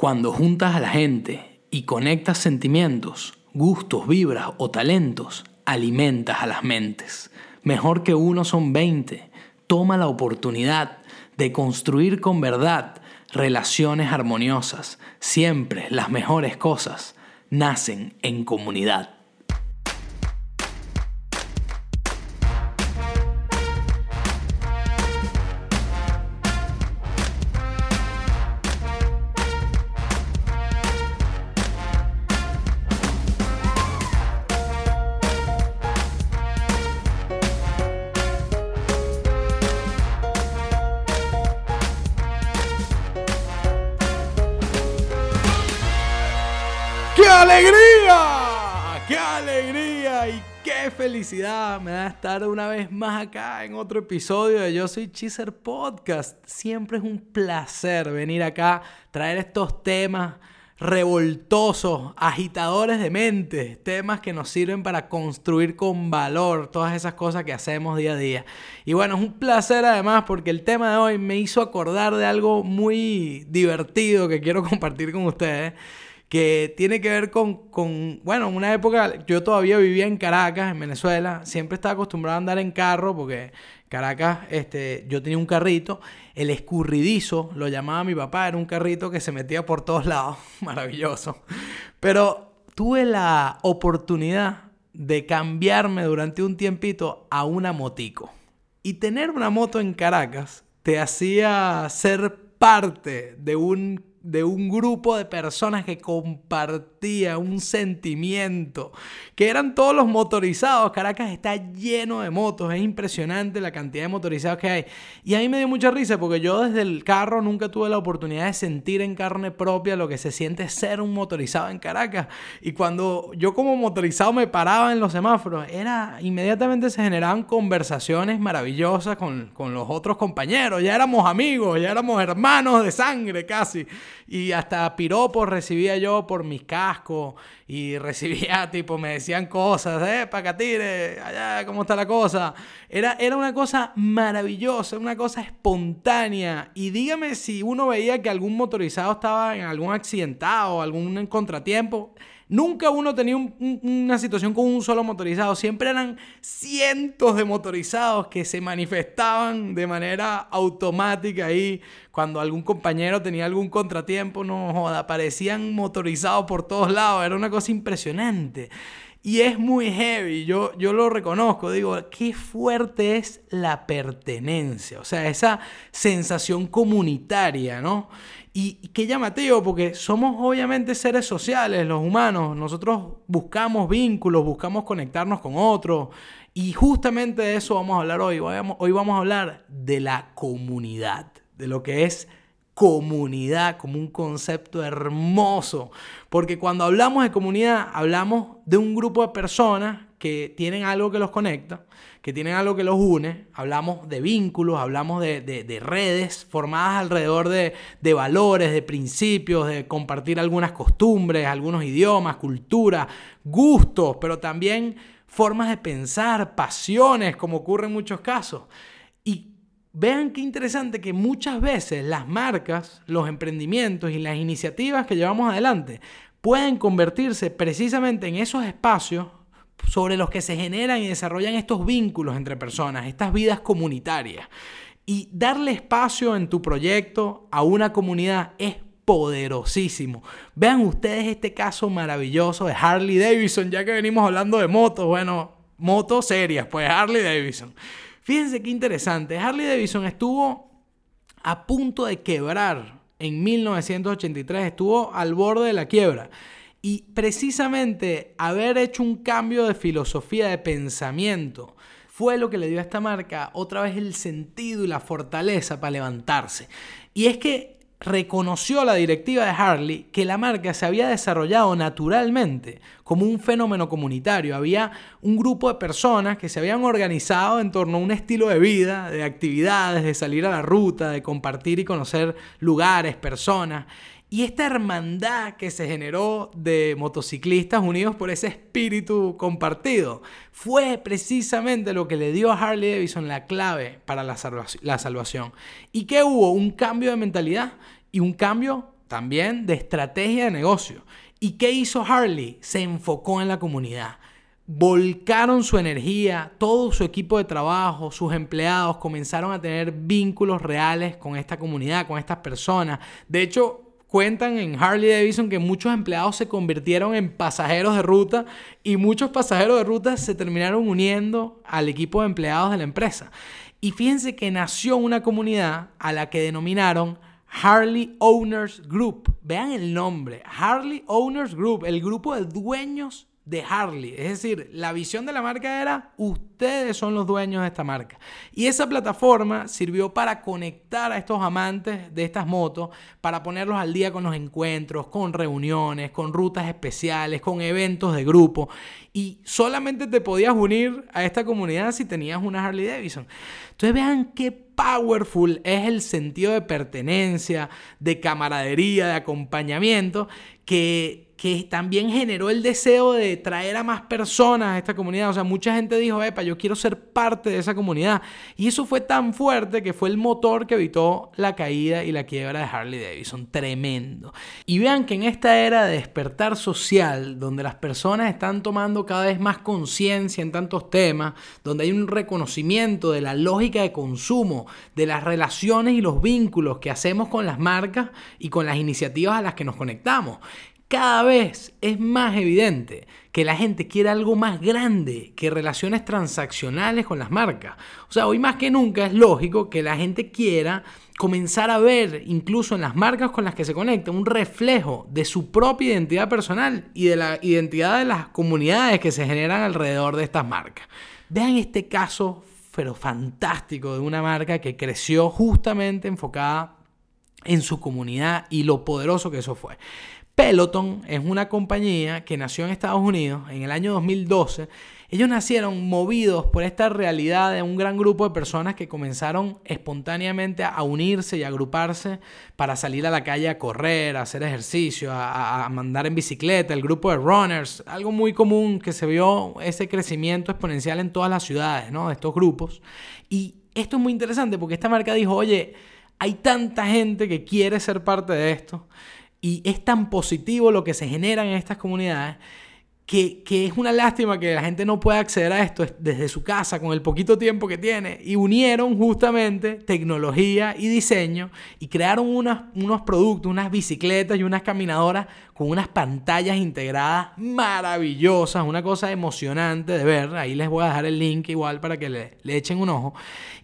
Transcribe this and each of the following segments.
Cuando juntas a la gente y conectas sentimientos, gustos, vibras o talentos, alimentas a las mentes. Mejor que uno son 20. Toma la oportunidad de construir con verdad relaciones armoniosas. Siempre las mejores cosas nacen en comunidad. Alegría! ¡Qué alegría! Y qué felicidad me da estar una vez más acá en otro episodio de Yo Soy Cheezer Podcast. Siempre es un placer venir acá, traer estos temas revoltosos, agitadores de mente, temas que nos sirven para construir con valor todas esas cosas que hacemos día a día. Y bueno, es un placer además porque el tema de hoy me hizo acordar de algo muy divertido que quiero compartir con ustedes que tiene que ver con, con, bueno, en una época yo todavía vivía en Caracas, en Venezuela, siempre estaba acostumbrado a andar en carro porque Caracas, este, yo tenía un carrito, el escurridizo, lo llamaba mi papá, era un carrito que se metía por todos lados, maravilloso. Pero tuve la oportunidad de cambiarme durante un tiempito a una motico. Y tener una moto en Caracas te hacía ser parte de un de un grupo de personas que compartía un sentimiento, que eran todos los motorizados. Caracas está lleno de motos, es impresionante la cantidad de motorizados que hay. Y a mí me dio mucha risa porque yo desde el carro nunca tuve la oportunidad de sentir en carne propia lo que se siente ser un motorizado en Caracas. Y cuando yo como motorizado me paraba en los semáforos, era inmediatamente se generaban conversaciones maravillosas con, con los otros compañeros. Ya éramos amigos, ya éramos hermanos de sangre casi. Y hasta piropos recibía yo por mis cascos y recibía, tipo, me decían cosas, eh, pacatire, allá, ¿cómo está la cosa? Era, era una cosa maravillosa, una cosa espontánea. Y dígame si uno veía que algún motorizado estaba en algún accidentado, algún contratiempo. Nunca uno tenía una situación con un solo motorizado, siempre eran cientos de motorizados que se manifestaban de manera automática ahí. Cuando algún compañero tenía algún contratiempo, no joda, aparecían motorizados por todos lados, era una cosa impresionante. Y es muy heavy, yo, yo lo reconozco, digo, qué fuerte es la pertenencia, o sea, esa sensación comunitaria, ¿no? Y, qué llamativo, porque somos obviamente seres sociales, los humanos. Nosotros buscamos vínculos, buscamos conectarnos con otros. Y justamente de eso vamos a hablar hoy. Hoy vamos a hablar de la comunidad, de lo que es comunidad como un concepto hermoso. Porque cuando hablamos de comunidad, hablamos de un grupo de personas que tienen algo que los conecta, que tienen algo que los une. Hablamos de vínculos, hablamos de, redes formadas alrededor de, de, valores, de principios, de compartir algunas costumbres, algunos idiomas, culturas, gustos, pero también formas de pensar, pasiones, como ocurre en muchos casos. Y vean qué interesante que muchas veces las marcas, los emprendimientos y las iniciativas que llevamos adelante pueden convertirse precisamente en esos espacios sobre los que se generan y desarrollan estos vínculos entre personas, estas vidas comunitarias. Y darle espacio en tu proyecto a una comunidad es poderosísimo. Vean ustedes este caso maravilloso de Harley Davidson, ya que venimos hablando de motos, bueno, motos serias, pues Harley Davidson. Fíjense qué interesante, Harley Davidson estuvo a punto de quebrar en 1983, estuvo al borde de la quiebra. Y precisamente haber hecho un cambio de filosofía de pensamiento fue lo que le dio a esta marca otra vez el sentido y la fortaleza para levantarse. Y es que reconoció la directiva de Harley que la marca se había desarrollado naturalmente como un fenómeno comunitario. Había un grupo de personas que se habían organizado en torno a un estilo de vida, de actividades, de salir a la ruta, de compartir y conocer lugares, personas. Y esta hermandad que se generó de motociclistas unidos por ese espíritu compartido fue precisamente lo que le dio a Harley Davidson la clave para la, salvación. ¿Y qué hubo? Un cambio de mentalidad y un cambio también de estrategia de negocio. ¿Y qué hizo Harley? Se enfocó en la comunidad. Volcaron su energía, todo su equipo de trabajo, sus empleados comenzaron a tener vínculos reales con esta comunidad, con estas personas. De hecho, cuentan en Harley Davidson que muchos empleados se convirtieron en pasajeros de ruta y muchos pasajeros de ruta se terminaron uniendo al equipo de empleados de la empresa. Y fíjense que nació una comunidad a la que denominaron Harley Owners Group. Vean el nombre, Harley Owners Group, el grupo de dueños de Harley. Es decir, la visión de la marca era ustedes son los dueños de esta marca. Y esa plataforma sirvió para conectar a estos amantes de estas motos, para ponerlos al día con los encuentros, con reuniones, con rutas especiales, con eventos de grupo. Y solamente te podías unir a esta comunidad si tenías una Harley Davidson. Entonces vean qué powerful es el sentido de pertenencia, de camaradería, de acompañamiento que que también generó el deseo de traer a más personas a esta comunidad. O sea, mucha gente dijo, epa, yo quiero ser parte de esa comunidad. Y eso fue tan fuerte que fue el motor que evitó la caída y la quiebra de Harley Davidson. Tremendo. Y vean que en esta era de despertar social, donde las personas están tomando cada vez más conciencia en tantos temas, donde hay un reconocimiento de la lógica de consumo, de las relaciones y los vínculos que hacemos con las marcas y con las iniciativas a las que nos conectamos cada vez es más evidente que la gente quiere algo más grande que relaciones transaccionales con las marcas. O sea, hoy más que nunca es lógico que la gente quiera comenzar a ver, incluso en las marcas con las que se conecta, un reflejo de su propia identidad personal y de la identidad de las comunidades que se generan alrededor de estas marcas. Vean este caso, pero fantástico, de una marca que creció justamente enfocada en su comunidad y lo poderoso que eso fue. Peloton es una compañía que nació en Estados Unidos en el año 2012. Ellos nacieron movidos por esta realidad de un gran grupo de personas que comenzaron espontáneamente a unirse y agruparse para salir a la calle a correr, a hacer ejercicio, a, mandar en bicicleta, el grupo de runners, algo muy común que se vio ese crecimiento exponencial en todas las ciudades, ¿no? De estos grupos. Y esto es muy interesante porque esta marca dijo, oye, hay tanta gente que quiere ser parte de esto y es tan positivo lo que se genera en estas comunidades que, es una lástima que la gente no pueda acceder a esto desde su casa con el poquito tiempo que tiene. Y unieron justamente tecnología y diseño y crearon unos productos, unas bicicletas y unas caminadoras con unas pantallas integradas maravillosas, una cosa emocionante de ver. Ahí les voy a dejar el link igual para que le, le echen un ojo.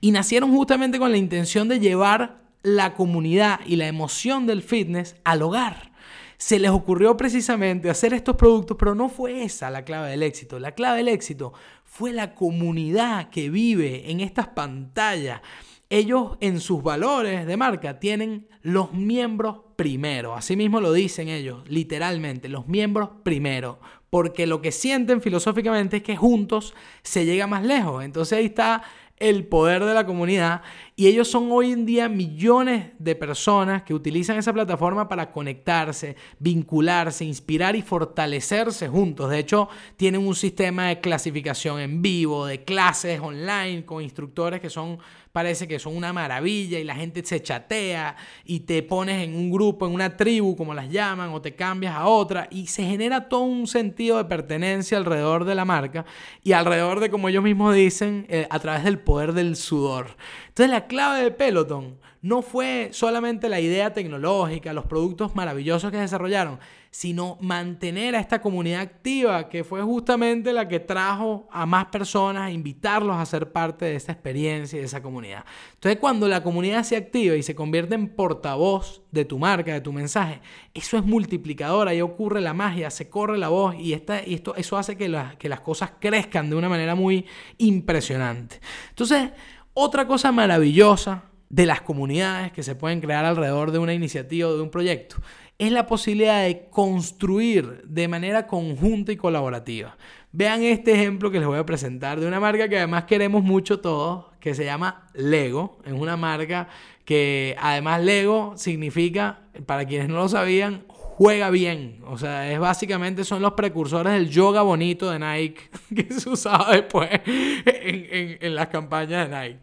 Y nacieron justamente con la intención de llevar la comunidad y la emoción del fitness al hogar. Se les ocurrió precisamente hacer estos productos, pero no fue esa la clave del éxito. La clave del éxito fue la comunidad que vive en estas pantallas. Ellos en sus valores de marca tienen los miembros primero. Así mismo lo dicen ellos, literalmente, los miembros primero. Porque lo que sienten filosóficamente es que juntos se llega más lejos. Entonces ahí está el poder de la comunidad y ellos son hoy en día millones de personas que utilizan esa plataforma para conectarse, vincularse, inspirar y fortalecerse juntos. De hecho, tienen un sistema de clasificación en vivo, de clases online con instructores que son parece que son una maravilla y la gente se chatea y te pones en un grupo, en una tribu, como las llaman, o te cambias a otra y se genera todo un sentido de pertenencia alrededor de la marca y alrededor de, como ellos mismos dicen, eh, a través del poder del sudor. Entonces la clave de Peloton no fue solamente la idea tecnológica, los productos maravillosos que desarrollaron, sino mantener a esta comunidad activa, que fue justamente la que trajo a más personas, a invitarlos a ser parte de esa experiencia y de esa comunidad. Entonces, cuando la comunidad se activa y se convierte en portavoz de tu marca, de tu mensaje, eso es multiplicador, ahí ocurre la magia, se corre la voz y, esta, esto, eso hace que, que las cosas crezcan de una manera muy impresionante. Entonces, otra cosa maravillosa de las comunidades que se pueden crear alrededor de una iniciativa o de un proyecto es la posibilidad de construir de manera conjunta y colaborativa. Vean este ejemplo que les voy a presentar de una marca que además queremos mucho todos, que se llama Lego. Es una marca que además Lego significa, para quienes no lo sabían, juega bien. O sea, es básicamente son los precursores del yoga bonito de Nike que se usaba después en, en, las campañas de Nike.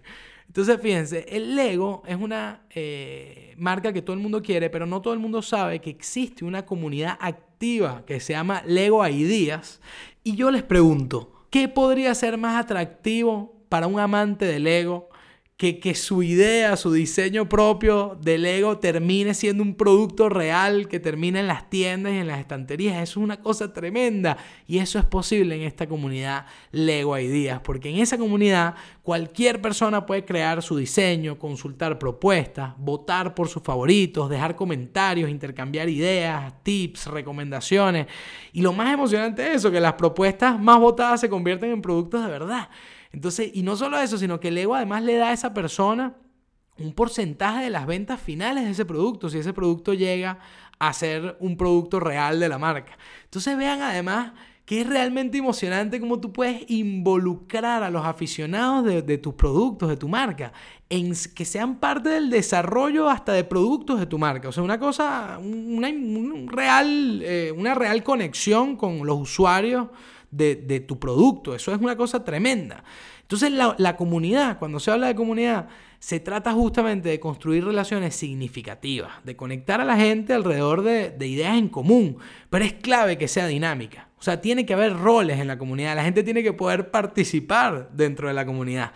Entonces, fíjense, el Lego es una eh, marca que todo el mundo quiere, pero no todo el mundo sabe que existe una comunidad activa que se llama Lego Ideas. Y yo les pregunto, ¿qué podría ser más atractivo para un amante del Lego que, su idea, su diseño propio de Lego termine siendo un producto real que termine en las tiendas y en las estanterías. Eso es una cosa tremenda y eso es posible en esta comunidad Lego Ideas, porque en esa comunidad cualquier persona puede crear su diseño, consultar propuestas, votar por sus favoritos, dejar comentarios, intercambiar ideas, tips, recomendaciones. Y lo más emocionante es eso, que las propuestas más votadas se convierten en productos de verdad. Entonces, y no solo eso, sino que el ego además le da a esa persona un porcentaje de las ventas finales de ese producto, si ese producto llega a ser un producto real de la marca. Entonces vean además que es realmente emocionante cómo tú puedes involucrar a los aficionados de, tus productos, de tu marca, en que sean parte del desarrollo hasta de productos de tu marca. O sea, una cosa, una, real, eh, una real conexión con los usuarios de, tu producto. Eso es una cosa tremenda. Entonces la, comunidad, cuando se habla de comunidad, se trata justamente de construir relaciones significativas, de conectar a la gente alrededor de, de ideas en común, pero es clave que sea dinámica. O sea, tiene que haber roles en la comunidad, la gente tiene que poder participar dentro de la comunidad.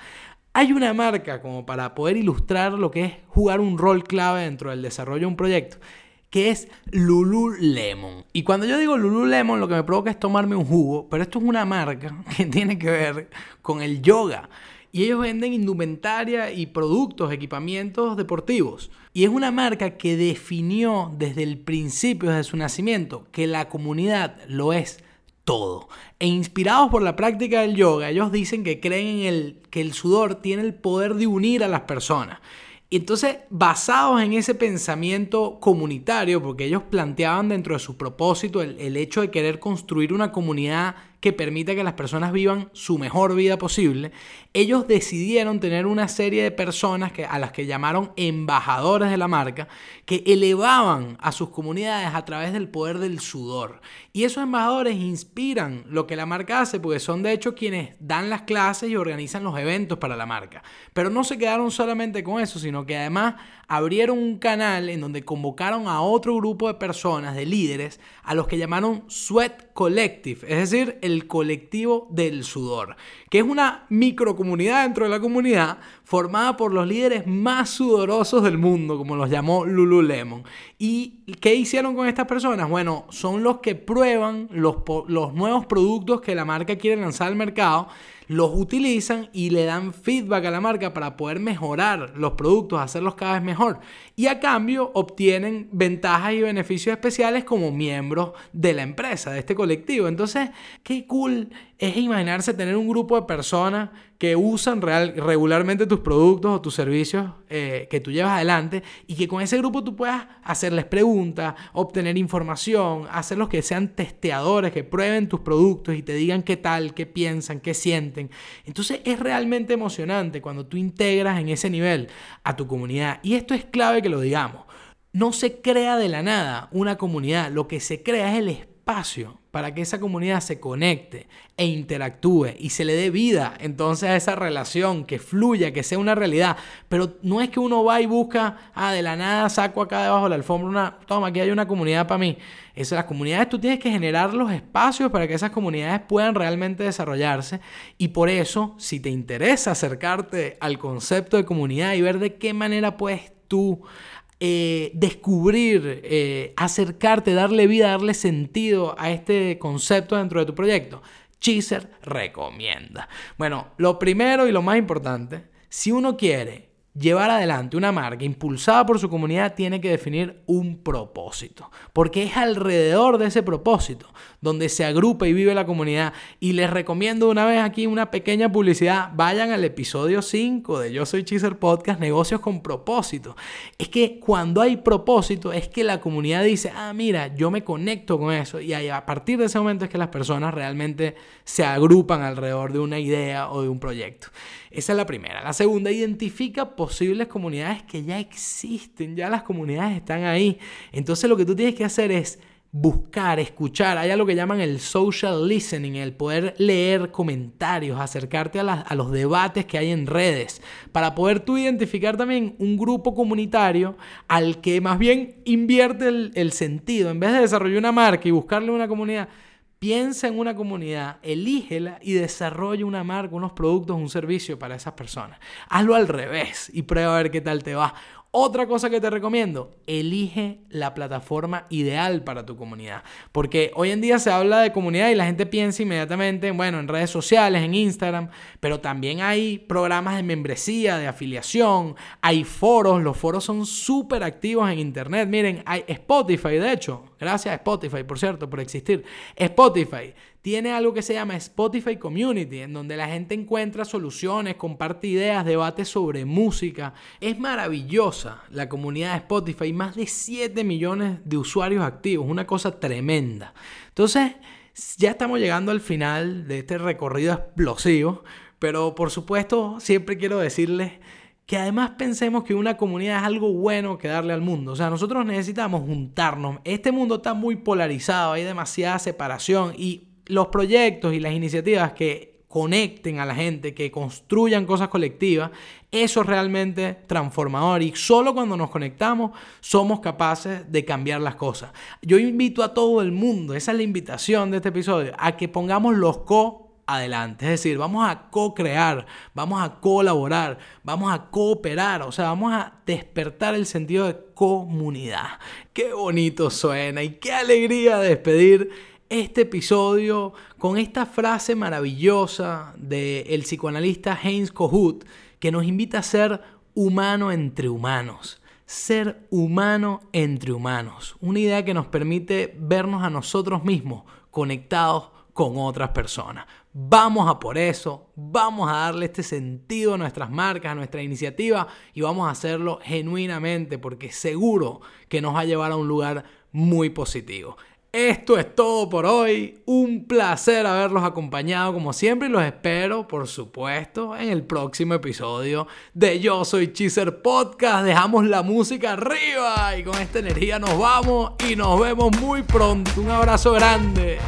Hay una marca como para poder ilustrar lo que es jugar un rol clave dentro del desarrollo de un proyecto que es Lululemon. Y cuando yo digo Lululemon, lo que me provoca es tomarme un jugo, pero esto es una marca que tiene que ver con el yoga. Y ellos venden indumentaria y productos, equipamientos deportivos. Y es una marca que definió desde el principio, desde su nacimiento, que la comunidad lo es todo. E inspirados por la práctica del yoga, ellos dicen que creen en el, que el sudor tiene el poder de unir a las personas. Y entonces, basados en ese pensamiento comunitario, porque ellos planteaban dentro de su propósito el, el hecho de querer construir una comunidad que permita que las personas vivan su mejor vida posible, ellos decidieron tener una serie de personas que, a las que llamaron embajadores de la marca, que elevaban a sus comunidades a través del poder del sudor. Y esos embajadores inspiran lo que la marca hace, porque son de hecho quienes dan las clases y organizan los eventos para la marca. Pero no se quedaron solamente con eso, sino que además abrieron un canal en donde convocaron a otro grupo de personas, de líderes, a los que llamaron Sweat Collective, es decir, el colectivo del sudor, que es una microcomunidad dentro de la comunidad formada por los líderes más sudorosos del mundo, como los llamó Lululemon. ¿Y qué hicieron con estas personas? Bueno, son los que prueban los, los nuevos productos que la marca quiere lanzar al mercado los utilizan y le dan feedback a la marca para poder mejorar los productos, hacerlos cada vez mejor. Y a cambio obtienen ventajas y beneficios especiales como miembros de la empresa, de este colectivo. Entonces, qué cool es imaginarse tener un grupo de personas que usan real, regularmente tus productos o tus servicios eh, que tú llevas adelante y que con ese grupo tú puedas hacerles preguntas, obtener información, hacerlos que sean testeadores, que prueben tus productos y te digan qué tal, qué piensan, qué sienten. Entonces es realmente emocionante cuando tú integras en ese nivel a tu comunidad y esto es clave que lo digamos. No se crea de la nada una comunidad, lo que se crea es el espacio para que esa comunidad se conecte e interactúe y se le dé vida entonces a esa relación, que fluya, que sea una realidad. Pero no es que uno va y busca, ah, de la nada saco acá debajo de la alfombra una, toma, aquí hay una comunidad para mí. Eso, las comunidades tú tienes que generar los espacios para que esas comunidades puedan realmente desarrollarse y por eso, si te interesa acercarte al concepto de comunidad y ver de qué manera puedes tú eh, descubrir, eh, acercarte, darle vida, darle sentido a este concepto dentro de tu proyecto, Cheezer recomienda. Bueno, lo primero y lo más importante, si uno quiere llevar adelante una marca impulsada por su comunidad tiene que definir un propósito, porque es alrededor de ese propósito donde se agrupa y vive la comunidad. Y les recomiendo una vez aquí una pequeña publicidad, vayan al episodio 5 de Yo Soy Cheezer Podcast, negocios con propósito. Es que cuando hay propósito es que la comunidad dice, ah, mira, yo me conecto con eso y a partir de ese momento es que las personas realmente se agrupan alrededor de una idea o de un proyecto. Esa es la primera. La segunda, identifica posibles comunidades que ya existen, ya las comunidades están ahí. Entonces lo que tú tienes que hacer es buscar, escuchar. Hay algo que llaman el social listening, el poder leer comentarios, acercarte a, a, los debates que hay en redes, para poder tú identificar también un grupo comunitario al que más bien invierte el, el sentido. En vez de desarrollar una marca y buscarle una comunidad, piensa en una comunidad, elígela y desarrolla una marca, unos productos, un servicio para esas personas. Hazlo al revés y prueba a ver qué tal te va. Otra cosa que te recomiendo, elige la plataforma ideal para tu comunidad. Porque hoy en día se habla de comunidad y la gente piensa inmediatamente, bueno, en redes sociales, en Instagram, pero también hay programas de membresía, de afiliación, hay foros, los foros son súper activos en Internet. Miren, hay Spotify, de hecho, gracias a Spotify, por cierto, por existir. Spotify tiene algo que se llama Spotify Community, en donde la gente encuentra soluciones, comparte ideas, debate sobre música. Es maravillosa la comunidad de Spotify, más de 7 millones de usuarios activos, una cosa tremenda. Entonces, ya estamos llegando al final de este recorrido explosivo, pero por supuesto, siempre quiero decirles que además pensemos que una comunidad es algo bueno que darle al mundo. O sea, nosotros necesitamos juntarnos. Este mundo está muy polarizado, hay demasiada separación y los proyectos y las iniciativas que conecten a la gente, que construyan cosas colectivas, eso es realmente transformador y solo cuando nos conectamos somos capaces de cambiar las cosas. Yo invito a todo el mundo, esa es la invitación de este episodio, a que pongamos los co adelante. Es decir, vamos a co-crear, vamos a colaborar, vamos a cooperar, o sea, vamos a despertar el sentido de comunidad. Qué bonito suena y qué alegría despedir este episodio con esta frase maravillosa del psicoanalista Heinz Kohut que nos invita a ser humano entre humanos. Ser humano entre humanos. Una idea que nos permite vernos a nosotros mismos conectados con otras personas. Vamos a por eso, vamos a darle este sentido a nuestras marcas, a nuestra iniciativa y vamos a hacerlo genuinamente porque seguro que nos va a llevar a un lugar muy positivo. Esto es todo por hoy. Un placer haberlos acompañado como siempre y los espero, por supuesto, en el próximo episodio de Yo Soy Cheezer Podcast. Dejamos la música arriba y con esta energía nos vamos y nos vemos muy pronto. Un abrazo grande.